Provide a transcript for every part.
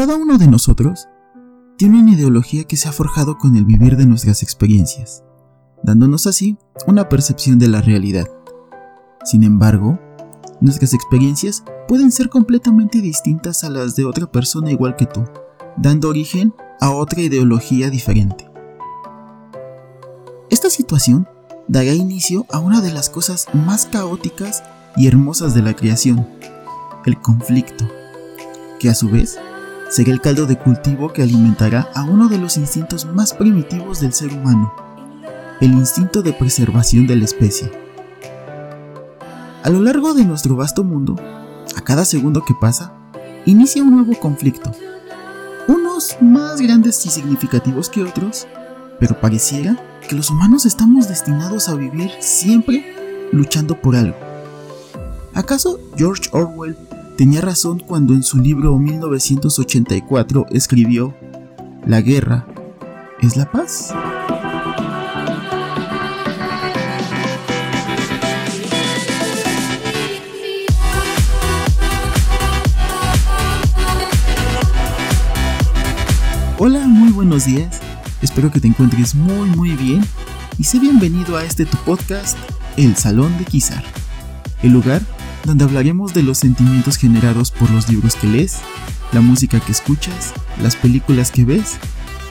Cada uno de nosotros tiene una ideología que se ha forjado con el vivir de nuestras experiencias, dándonos así una percepción de la realidad. Sin embargo, nuestras experiencias pueden ser completamente distintas a las de otra persona igual que tú, dando origen a otra ideología diferente. Esta situación dará inicio a una de las cosas más caóticas y hermosas de la creación, el conflicto, que a su vez será el caldo de cultivo que alimentará a uno de los instintos más primitivos del ser humano, el instinto de preservación de la especie. A lo largo de nuestro vasto mundo, a cada segundo que pasa, inicia un nuevo conflicto, unos más grandes y significativos que otros, pero pareciera que los humanos estamos destinados a vivir siempre luchando por algo. ¿Acaso George Orwell tenía razón cuando en su libro 1984 escribió, La guerra es la paz? Hola, muy buenos días. Espero que te encuentres muy muy bien y sé bienvenido a este tu podcast, El Salón de Kizar, el lugar donde hablaremos de los sentimientos generados por los libros que lees, la música que escuchas, las películas que ves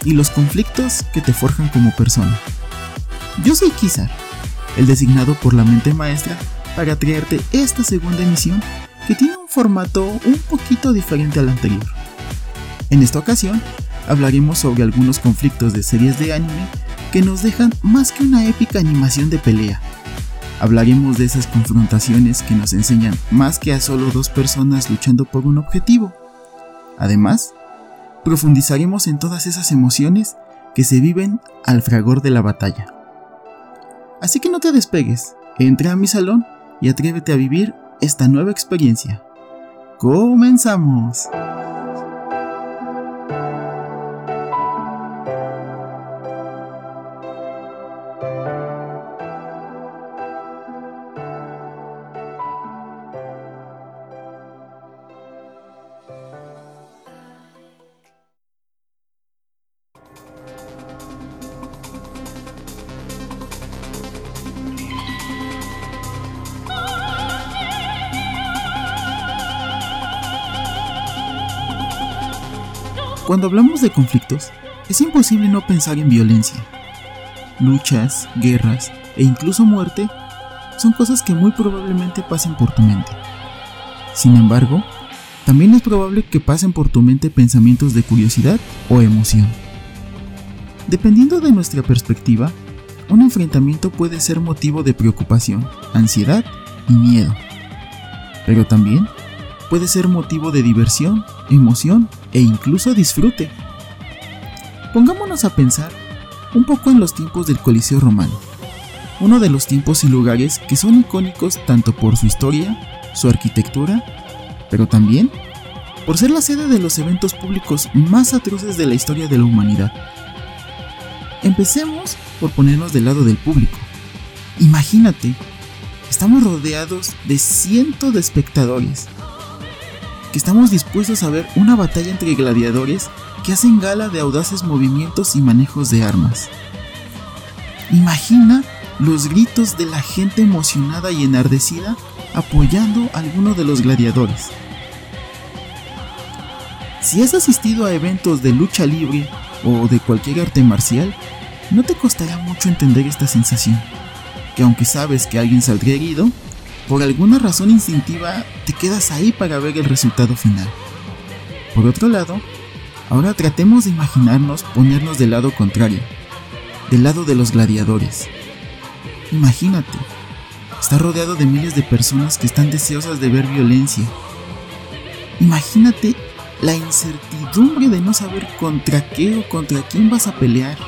y los conflictos que te forjan como persona. Yo soy Kizar, el designado por la mente maestra para traerte esta segunda emisión que tiene un formato un poquito diferente al anterior. En esta ocasión, hablaremos sobre algunos conflictos de series de anime que nos dejan más que una épica animación de pelea. Hablaremos de esas confrontaciones que nos enseñan más que a solo dos personas luchando por un objetivo. Además, profundizaremos en todas esas emociones que se viven al fragor de la batalla. Así que no te despegues, entra a mi salón y atrévete a vivir esta nueva experiencia. ¡Comenzamos! Cuando hablamos de conflictos, es imposible no pensar en violencia. Luchas, guerras e incluso muerte son cosas que muy probablemente pasen por tu mente. Sin embargo, también es probable que pasen por tu mente pensamientos de curiosidad o emoción. Dependiendo de nuestra perspectiva, un enfrentamiento puede ser motivo de preocupación, ansiedad y miedo. Pero también puede ser motivo de diversión, emoción e incluso disfrute. Pongámonos a pensar un poco en los tiempos del Coliseo Romano, uno de los tiempos y lugares que son icónicos tanto por su historia, su arquitectura, pero también por ser la sede de los eventos públicos más atroces de la historia de la humanidad. Empecemos por ponernos del lado del público. Imagínate, estamos rodeados de cientos de espectadores que estamos dispuestos a ver una batalla entre gladiadores que hacen gala de audaces movimientos y manejos de armas. Imagina los gritos de la gente emocionada y enardecida apoyando a alguno de los gladiadores. Si has asistido a eventos de lucha libre o de cualquier arte marcial, no te costará mucho entender esta sensación, que aunque sabes que alguien saldría herido, por alguna razón instintiva te quedas ahí para ver el resultado final. Por otro lado, ahora tratemos de imaginarnos ponernos del lado contrario, del lado de los gladiadores. Imagínate, está rodeado de miles de personas que están deseosas de ver violencia. Imagínate la incertidumbre de no saber contra qué o contra quién vas a pelear.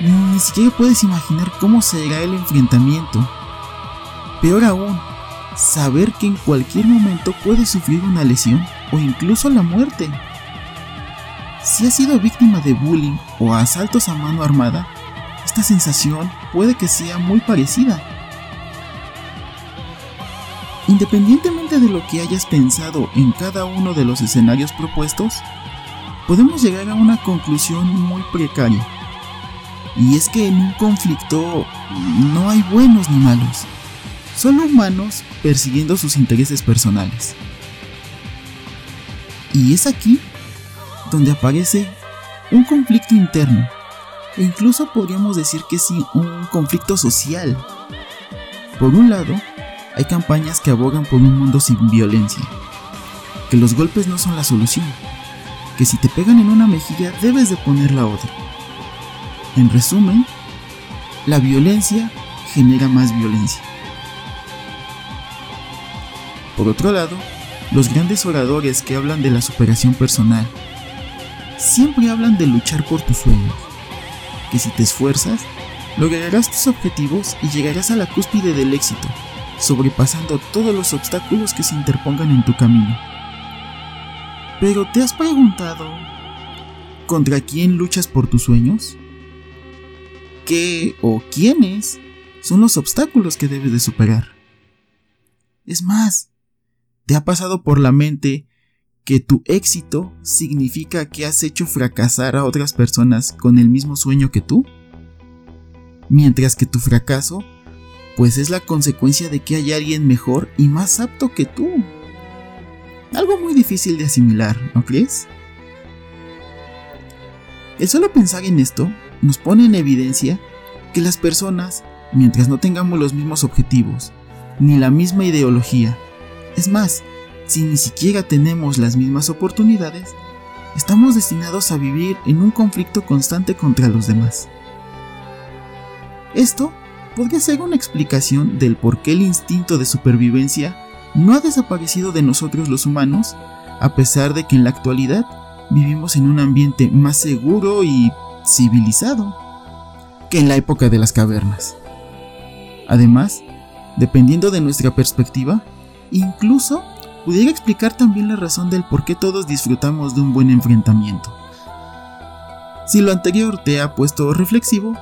Ni siquiera puedes imaginar cómo será el enfrentamiento Peor aún, saber que en cualquier momento puedes sufrir una lesión o incluso la muerte. Si has sido víctima de bullying o asaltos a mano armada, esta sensación puede que sea muy parecida. Independientemente de lo que hayas pensado en cada uno de los escenarios propuestos, podemos llegar a una conclusión muy precaria. Y es que en un conflicto no hay buenos ni malos, solo humanos persiguiendo sus intereses personales. Y es aquí donde aparece un conflicto interno, e incluso podríamos decir que sí, un conflicto social. Por un lado, hay campañas que abogan por un mundo sin violencia, que los golpes no son la solución, que si te pegan en una mejilla debes de poner la otra. En resumen, la violencia genera más violencia. Por otro lado, los grandes oradores que hablan de la superación personal siempre hablan de luchar por tus sueños, que si te esfuerzas, lograrás tus objetivos y llegarás a la cúspide del éxito, sobrepasando todos los obstáculos que se interpongan en tu camino. Pero ¿te has preguntado contra quién luchas por tus sueños? ¿Qué o quiénes son los obstáculos que debes de superar? Es más, ¿te ha pasado por la mente que tu éxito significa que has hecho fracasar a otras personas con el mismo sueño que tú? Mientras que tu fracaso, pues es la consecuencia de que hay alguien mejor y más apto que tú. Algo muy difícil de asimilar, ¿no crees? El solo pensar en esto nos pone en evidencia que las personas, mientras no tengamos los mismos objetivos, ni la misma ideología, es más, si ni siquiera tenemos las mismas oportunidades, estamos destinados a vivir en un conflicto constante contra los demás. Esto podría ser una explicación del por qué el instinto de supervivencia no ha desaparecido de nosotros los humanos, a pesar de que en la actualidad vivimos en un ambiente más seguro y civilizado que en la época de las cavernas. Además, dependiendo de nuestra perspectiva, incluso pudiera explicar también la razón del por qué todos disfrutamos de un buen enfrentamiento. Si lo anterior te ha puesto reflexivo,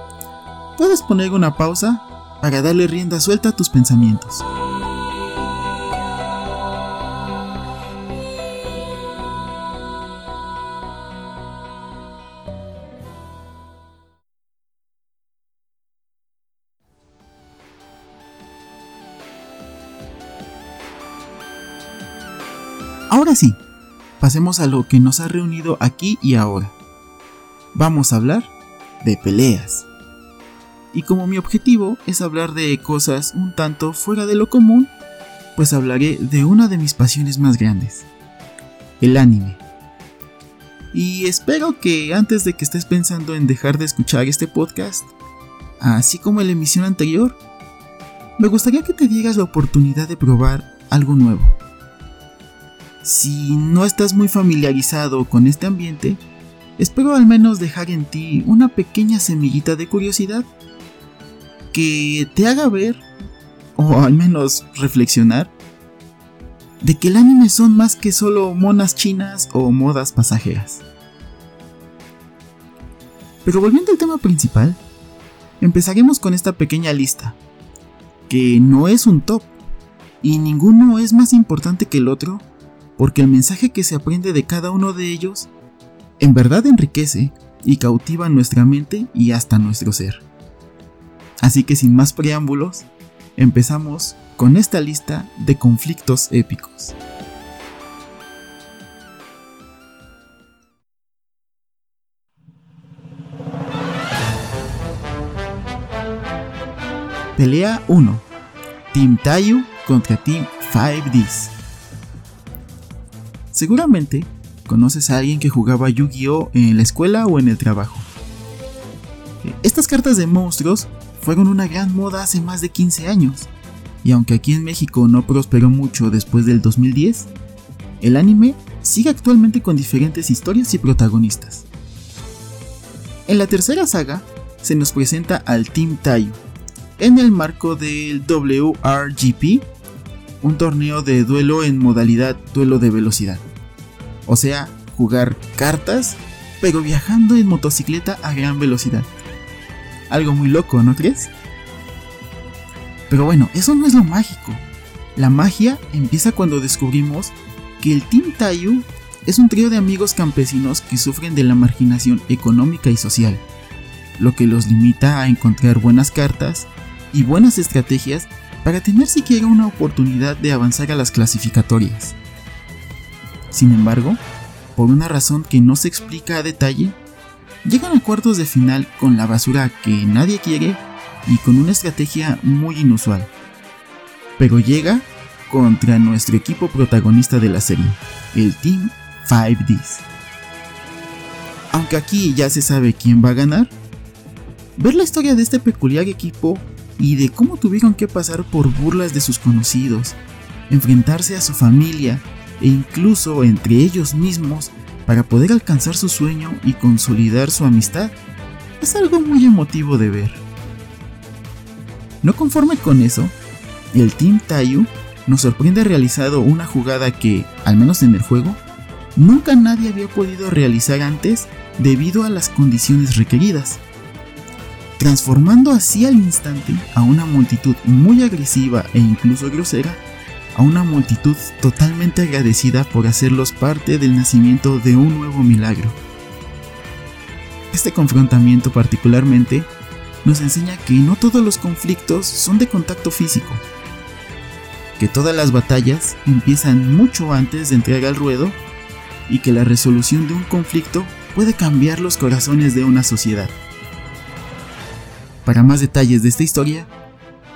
puedes poner una pausa para darle rienda suelta a tus pensamientos. Ahora sí, pasemos a lo que nos ha reunido aquí y ahora. Vamos a hablar de peleas. Y como mi objetivo es hablar de cosas un tanto fuera de lo común, pues hablaré de una de mis pasiones más grandes, el anime. Y espero que antes de que estés pensando en dejar de escuchar este podcast, así como en la emisión anterior, me gustaría que te dieras la oportunidad de probar algo nuevo si no estás muy familiarizado con este ambiente, espero al menos dejar en ti una pequeña semillita de curiosidad que te haga ver, o al menos reflexionar, de que el anime son más que solo monas chinas o modas pasajeras. Pero volviendo al tema principal, empezaremos con esta pequeña lista, que no es un top, y ninguno es más importante que el otro porque el mensaje que se aprende de cada uno de ellos en verdad enriquece y cautiva nuestra mente y hasta nuestro ser. Así que sin más preámbulos, empezamos con esta lista de conflictos épicos. Pelea 1. Team Tayu contra Team 5Ds. Seguramente conoces a alguien que jugaba Yu-Gi-Oh en la escuela o en el trabajo. Estas cartas de monstruos fueron una gran moda hace más de 15 años, y aunque aquí en México no prosperó mucho después del 2010, el anime sigue actualmente con diferentes historias y protagonistas. En la tercera saga se nos presenta al Team Tayu, en el marco del WRGP, un torneo de duelo en modalidad duelo de velocidad. O sea, jugar cartas, pero viajando en motocicleta a gran velocidad. Algo muy loco, ¿no crees? Pero bueno, eso no es lo mágico. La magia empieza cuando descubrimos que el Team Tayu es un trío de amigos campesinos que sufren de la marginación económica y social, lo que los limita a encontrar buenas cartas y buenas estrategias para tener siquiera una oportunidad de avanzar a las clasificatorias. Sin embargo, por una razón que no se explica a detalle, llegan a cuartos de final con la basura que nadie quiere y con una estrategia muy inusual. Pero llega contra nuestro equipo protagonista de la serie, el Team 5Ds. Aunque aquí ya se sabe quién va a ganar, ver la historia de este peculiar equipo y de cómo tuvieron que pasar por burlas de sus conocidos, enfrentarse a su familia e incluso entre ellos mismos para poder alcanzar su sueño y consolidar su amistad, es algo muy emotivo de ver. No conforme con eso, el Team Tayu nos sorprende realizado una jugada que, al menos en el juego, nunca nadie había podido realizar antes debido a las condiciones requeridas, transformando así al instante a una multitud muy agresiva e incluso grosera a una multitud totalmente agradecida por hacerlos parte del nacimiento de un nuevo milagro. Este confrontamiento particularmente nos enseña que no todos los conflictos son de contacto físico, que todas las batallas empiezan mucho antes de entrar al ruedo y que la resolución de un conflicto puede cambiar los corazones de una sociedad. Para más detalles de esta historia,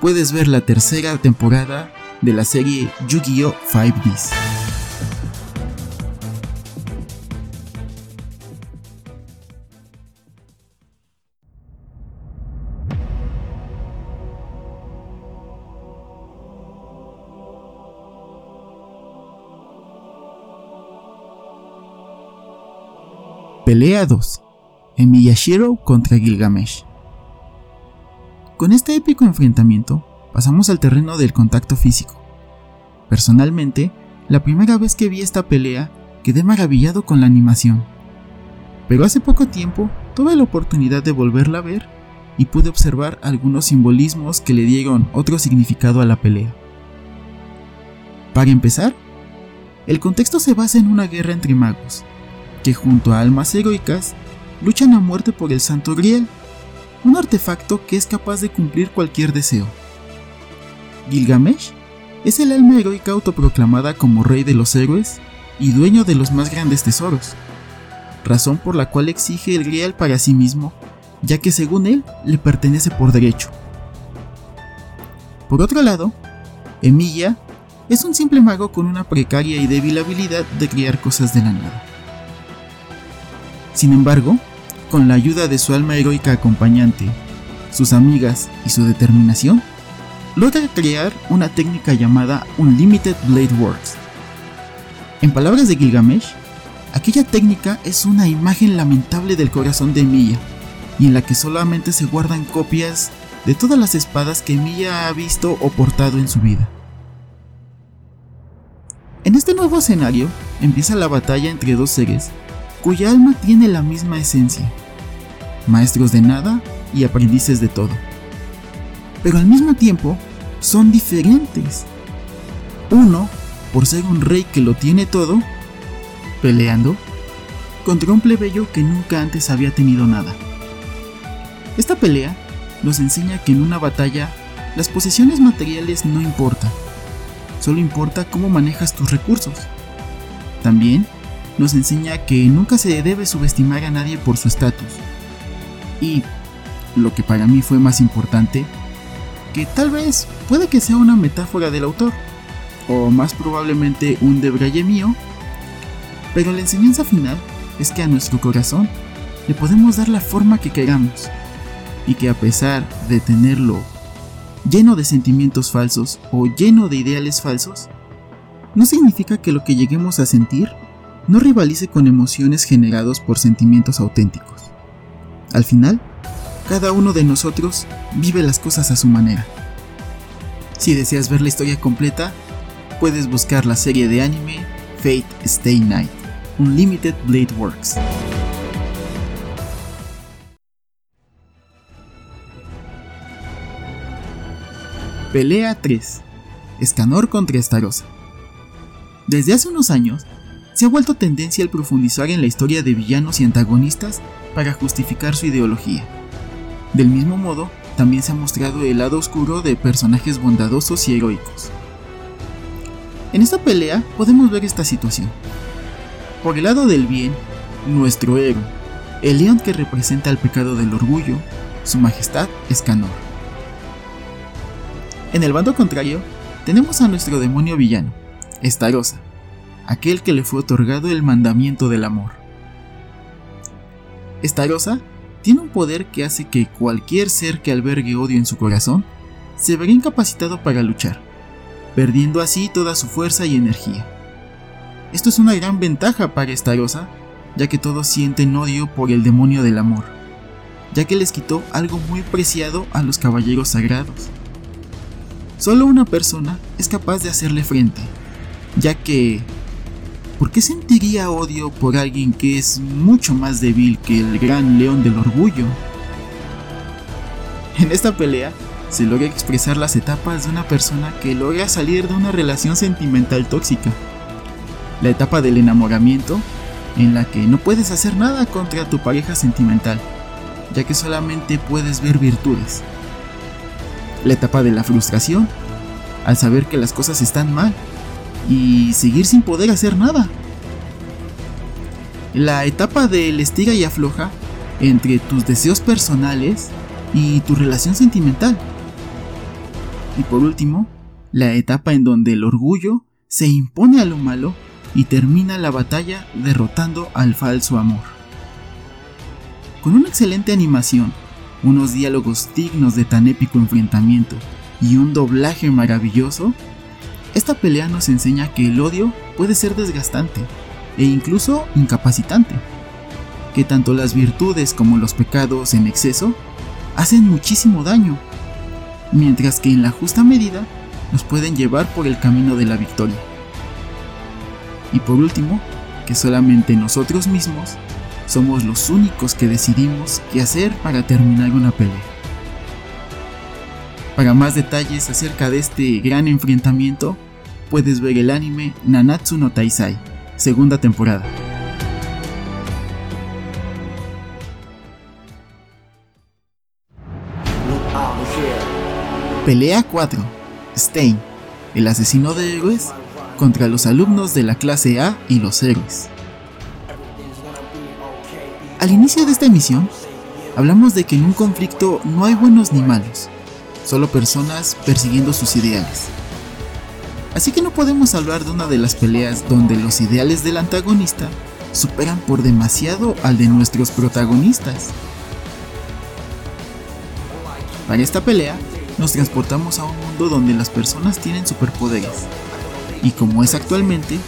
puedes ver la tercera temporada de la serie Yu-Gi-Oh! 5Ds. Pelea 2. Emiyashiro contra Gilgamesh. Con este épico enfrentamiento, pasamos al terreno del contacto físico. Personalmente, la primera vez que vi esta pelea, quedé maravillado con la animación. Pero hace poco tiempo tuve la oportunidad de volverla a ver y pude observar algunos simbolismos que le dieron otro significado a la pelea. Para empezar, el contexto se basa en una guerra entre magos, que junto a almas heroicas luchan a muerte por el Santo Grial, un artefacto que es capaz de cumplir cualquier deseo. Gilgamesh es el alma heroica autoproclamada como rey de los héroes y dueño de los más grandes tesoros, razón por la cual exige el Grial para sí mismo, ya que según él le pertenece por derecho. Por otro lado, Emilia es un simple mago con una precaria y débil habilidad de crear cosas de la nada. Sin embargo, con la ayuda de su alma heroica acompañante, sus amigas y su determinación, logra crear una técnica llamada Unlimited Blade Works. En palabras de Gilgamesh, aquella técnica es una imagen lamentable del corazón de Emilia, y en la que solamente se guardan copias de todas las espadas que Emilia ha visto o portado en su vida. En este nuevo escenario empieza la batalla entre dos seres cuya alma tiene la misma esencia, maestros de nada y aprendices de todo pero al mismo tiempo son diferentes. Uno, por ser un rey que lo tiene todo, peleando contra un plebeyo que nunca antes había tenido nada. Esta pelea nos enseña que en una batalla las posesiones materiales no importan, solo importa cómo manejas tus recursos. También nos enseña que nunca se debe subestimar a nadie por su estatus. Y, lo que para mí fue más importante, que tal vez puede que sea una metáfora del autor, o más probablemente un debraye mío, pero la enseñanza final es que a nuestro corazón le podemos dar la forma que queramos, y que a pesar de tenerlo lleno de sentimientos falsos o lleno de ideales falsos, no significa que lo que lleguemos a sentir no rivalice con emociones generados por sentimientos auténticos. Al final, cada uno de nosotros vive las cosas a su manera. Si deseas ver la historia completa, puedes buscar la serie de anime Fate Stay Night, Unlimited Blade Works. Pelea 3. Escanor contra Estarosa. Desde hace unos años, se ha vuelto tendencia el profundizar en la historia de villanos y antagonistas para justificar su ideología. Del mismo modo, también se ha mostrado el lado oscuro de personajes bondadosos y heroicos. En esta pelea podemos ver esta situación. Por el lado del bien, nuestro héroe, el león que representa el pecado del orgullo, su majestad Escanor. En el bando contrario, tenemos a nuestro demonio villano, Estarosa, aquel que le fue otorgado el mandamiento del amor. Estarosa tiene un poder que hace que cualquier ser que albergue odio en su corazón se verá incapacitado para luchar, perdiendo así toda su fuerza y energía. Esto es una gran ventaja para Estarosa, ya que todos sienten odio por el demonio del amor, ya que les quitó algo muy preciado a los caballeros sagrados. Solo una persona es capaz de hacerle frente, ya que ¿por qué sentiría odio por alguien que es mucho más débil que el gran león del orgullo? En esta pelea se logra expresar las etapas de una persona que logra salir de una relación sentimental tóxica. La etapa del enamoramiento, en la que no puedes hacer nada contra tu pareja sentimental, ya que solamente puedes ver virtudes la etapa de la frustración, al saber que las cosas están mal y seguir sin poder hacer nada. La etapa del estira y afloja entre tus deseos personales y tu relación sentimental. Y por último, la etapa en donde el orgullo se impone a lo malo y termina la batalla derrotando al falso amor. Con una excelente animación unos diálogos dignos de tan épico enfrentamiento y un doblaje maravilloso, esta pelea nos enseña que el odio puede ser desgastante e incluso incapacitante, que tanto las virtudes como los pecados en exceso hacen muchísimo daño, mientras que en la justa medida nos pueden llevar por el camino de la victoria. Y por último, que solamente nosotros mismos somos los únicos que decidimos qué hacer para terminar una pelea. Para más detalles acerca de este gran enfrentamiento, puedes ver el anime Nanatsu no Taisai, segunda temporada. Pelea 4. Stein, el asesino de héroes, contra los alumnos de la clase A y los héroes. Al inicio de esta emisión, hablamos de que en un conflicto no hay buenos ni malos, solo personas persiguiendo sus ideales. Así que no podemos hablar de una de las peleas donde los ideales del antagonista superan por demasiado al de nuestros protagonistas. Para esta pelea, nos transportamos a un mundo donde las personas tienen superpoderes, y como es actualmente,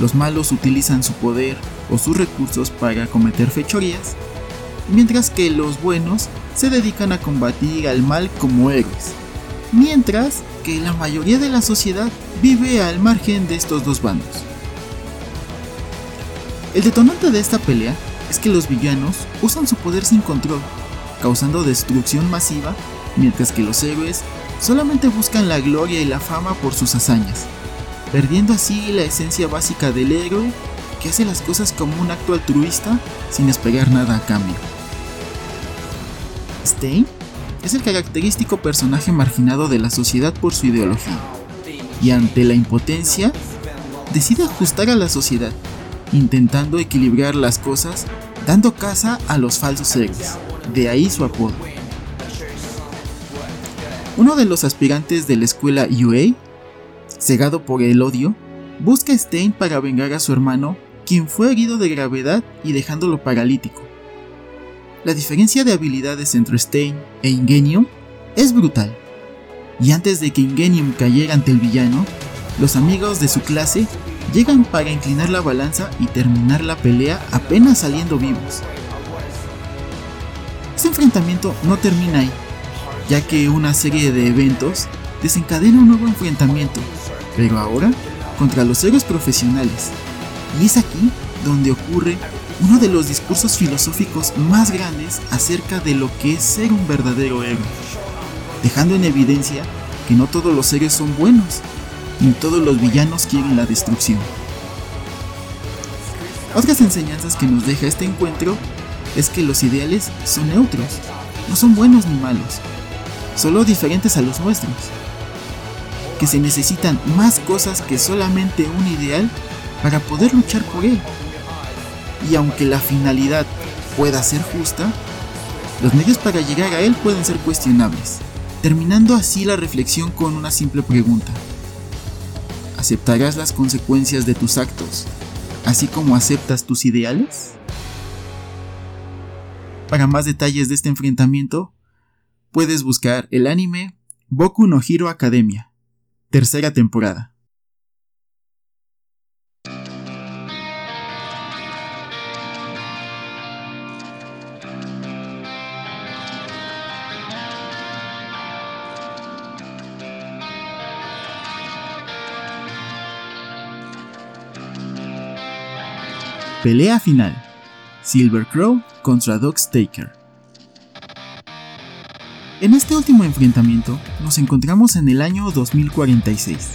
los malos utilizan su poder o sus recursos para cometer fechorías, mientras que los buenos se dedican a combatir al mal como héroes, mientras que la mayoría de la sociedad vive al margen de estos dos bandos. El detonante de esta pelea es que los villanos usan su poder sin control, causando destrucción masiva, mientras que los héroes solamente buscan la gloria y la fama por sus hazañas, perdiendo así la esencia básica del héroe que hace las cosas como un acto altruista sin esperar nada a cambio. Es el característico personaje marginado de la sociedad por su ideología, y ante la impotencia, decide ajustar a la sociedad, intentando equilibrar las cosas, dando caza a los falsos héroes, de ahí su apodo. Uno de los aspirantes de la escuela UA, cegado por el odio, busca a Stein para vengar a su hermano quien fue herido de gravedad y dejándolo paralítico. La diferencia de habilidades entre Stein e Ingenium es brutal, y antes de que Ingenium cayera ante el villano, los amigos de su clase llegan para inclinar la balanza y terminar la pelea apenas saliendo vivos. Este enfrentamiento no termina ahí, ya que una serie de eventos desencadena un nuevo enfrentamiento, pero ahora contra los héroes profesionales, y es aquí donde ocurre uno de los discursos filosóficos más grandes acerca de lo que es ser un verdadero héroe, dejando en evidencia que no todos los héroes son buenos, ni todos los villanos quieren la destrucción. Otras enseñanzas que nos deja este encuentro es que los ideales son neutros, no son buenos ni malos, solo diferentes a los nuestros. Que se necesitan más cosas que solamente un ideal para poder luchar por él. Y aunque la finalidad pueda ser justa, los medios para llegar a él pueden ser cuestionables, terminando así la reflexión con una simple pregunta. ¿Aceptarás las consecuencias de tus actos, así como aceptas tus ideales? Para más detalles de este enfrentamiento, puedes buscar el anime Boku no Hero Academia, tercera temporada. Pelea final. Silver Crow contra Taker. En este último enfrentamiento nos encontramos en el año 2046.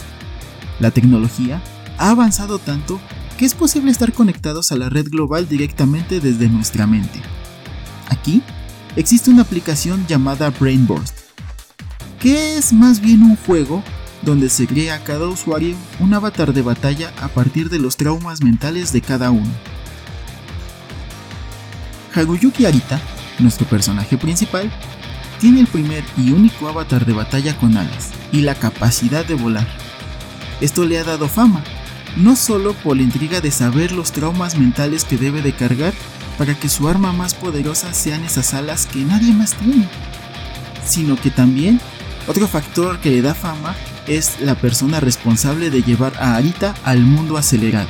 La tecnología ha avanzado tanto que es posible estar conectados a la red global directamente desde nuestra mente. Aquí existe una aplicación llamada Brainburst, que es más bien un juego donde se crea a cada usuario un avatar de batalla a partir de los traumas mentales de cada uno. Haguyuki Arita, nuestro personaje principal, tiene el primer y único avatar de batalla con alas y la capacidad de volar. Esto le ha dado fama, no solo por la intriga de saber los traumas mentales que debe de cargar para que su arma más poderosa sean esas alas que nadie más tiene, sino que también otro factor que le da fama es la persona responsable de llevar a Arita al mundo acelerado.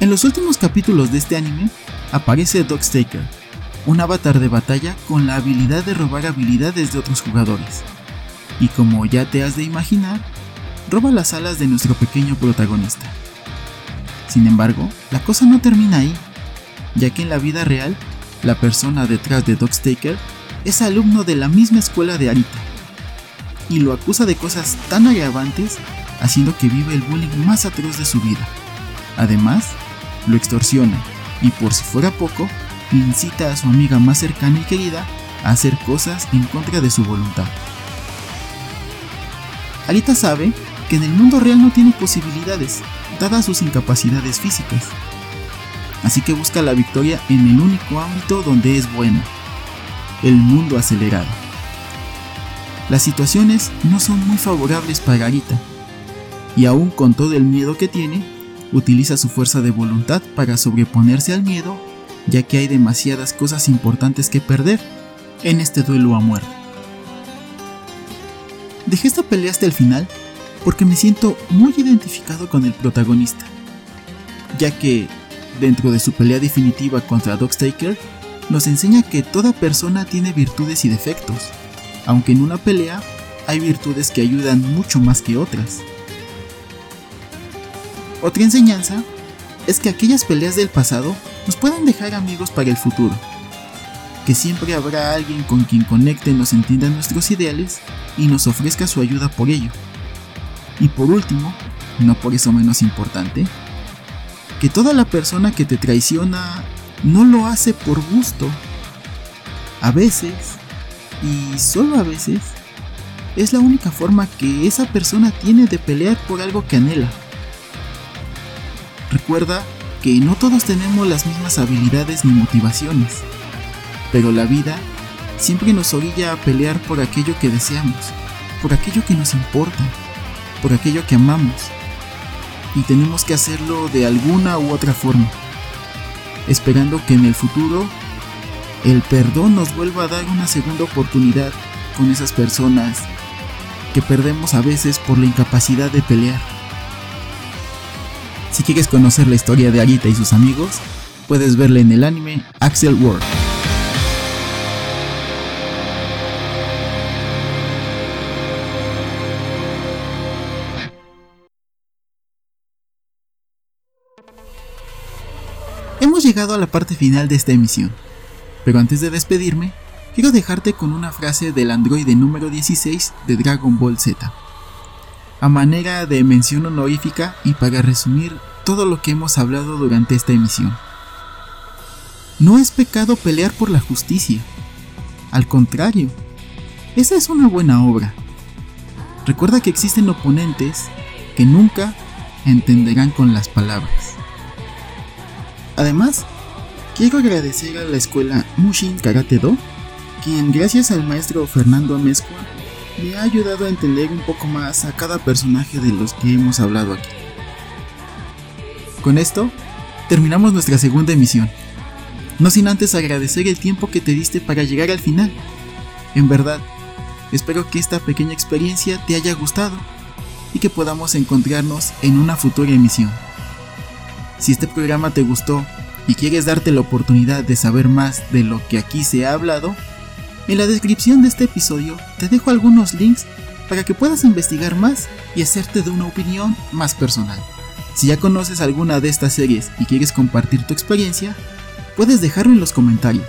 En los últimos capítulos de este anime aparece Dogstaker, un avatar de batalla con la habilidad de robar habilidades de otros jugadores. Y como ya te has de imaginar, roba las alas de nuestro pequeño protagonista. Sin embargo, la cosa no termina ahí, ya que en la vida real, la persona detrás de Dogstaker es alumno de la misma escuela de Arita, y lo acusa de cosas tan agravantes, haciendo que vive el bullying más atroz de su vida. Además, lo extorsiona y por si fuera poco, incita a su amiga más cercana y querida a hacer cosas en contra de su voluntad. Alita sabe que en el mundo real no tiene posibilidades, dadas sus incapacidades físicas. Así que busca la victoria en el único ámbito donde es buena, el mundo acelerado. Las situaciones no son muy favorables para Alita, y aún con todo el miedo que tiene, utiliza su fuerza de voluntad para sobreponerse al miedo, ya que hay demasiadas cosas importantes que perder en este duelo a muerte. Dejé esta pelea hasta el final porque me siento muy identificado con el protagonista, ya que, dentro de su pelea definitiva contra Dogstaker, nos enseña que toda persona tiene virtudes y defectos, aunque en una pelea hay virtudes que ayudan mucho más que otras. Otra enseñanza es que aquellas peleas del pasado nos pueden dejar amigos para el futuro, que siempre habrá alguien con quien conecte nos entienda nuestros ideales y nos ofrezca su ayuda por ello. Y por último, no por eso menos importante, que toda la persona que te traiciona no lo hace por gusto. A veces, y solo a veces, es la única forma que esa persona tiene de pelear por algo que anhela. Recuerda que no todos tenemos las mismas habilidades ni motivaciones, pero la vida siempre nos orilla a pelear por aquello que deseamos, por aquello que nos importa, por aquello que amamos, y tenemos que hacerlo de alguna u otra forma, esperando que en el futuro el perdón nos vuelva a dar una segunda oportunidad con esas personas que perdemos a veces por la incapacidad de pelear. Si quieres conocer la historia de Arita y sus amigos, puedes verla en el anime Axel World. Hemos llegado a la parte final de esta emisión, pero antes de despedirme, quiero dejarte con una frase del androide número 16 de Dragon Ball Z, a manera de mención honorífica y para resumir todo lo que hemos hablado durante esta emisión. No es pecado pelear por la justicia. Al contrario, esa es una buena obra. Recuerda que existen oponentes que nunca entenderán con las palabras. Además, quiero agradecer a la escuela Mushin Karate Do, quien gracias al maestro Fernando Amezcua me ha ayudado a entender un poco más a cada personaje de los que hemos hablado aquí. Con esto, terminamos nuestra segunda emisión. No sin antes agradecer el tiempo que te diste para llegar al final. En verdad, espero que esta pequeña experiencia te haya gustado y que podamos encontrarnos en una futura emisión. Si este programa te gustó y quieres darte la oportunidad de saber más de lo que aquí se ha hablado, en la descripción de este episodio te dejo algunos links para que puedas investigar más y hacerte de una opinión más personal. Si ya conoces alguna de estas series y quieres compartir tu experiencia, puedes dejarlo en los comentarios.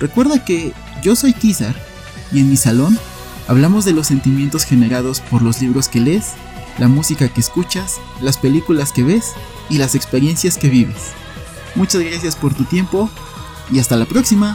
Recuerda que yo soy Kizar y en mi salón hablamos de los sentimientos generados por los libros que lees, la música que escuchas, las películas que ves y las experiencias que vives. Muchas gracias por tu tiempo y hasta la próxima.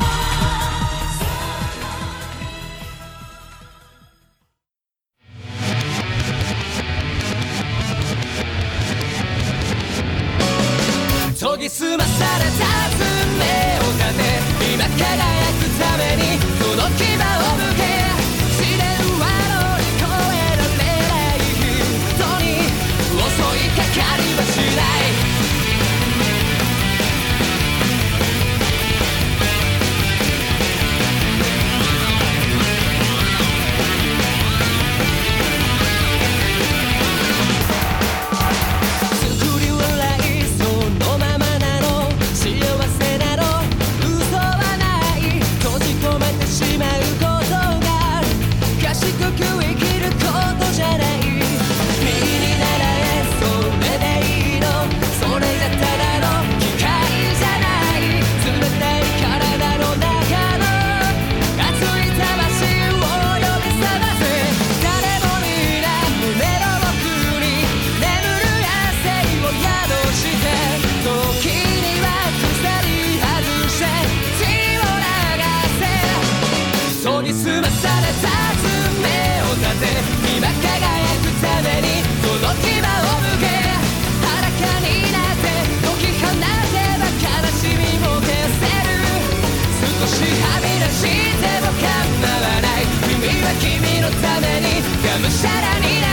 はみ出しても構わない。君は君のためにがむしゃらになる。